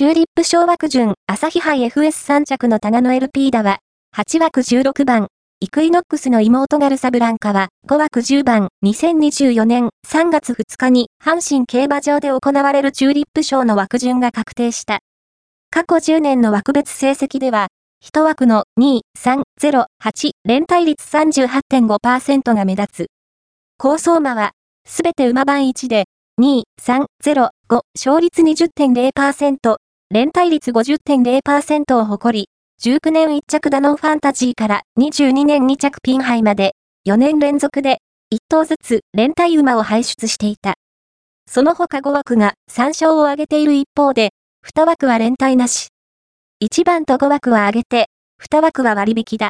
チューリップ小枠順、朝日杯 FS3 着のタナノ LP だは、8枠16番、イクイノックスの妹ガルサブランカは5枠10番2024年3月2日に阪神競馬場で行われるチューリップ賞の枠順が確定した。過去10年の枠別成績では、1枠の2、3、0、8連帯率38.5%が目立つ。高層馬は、すべて馬番1で、2、3、0、5、勝率20.0%、連帯率50.0%を誇り、19年1着ダノンファンタジーから22年2着ピンハイまで、4年連続で、1頭ずつ連帯馬を輩出していた。その他5枠が3勝を挙げている一方で、2枠は連帯なし。1番と5枠は上げて、2枠は割引だ。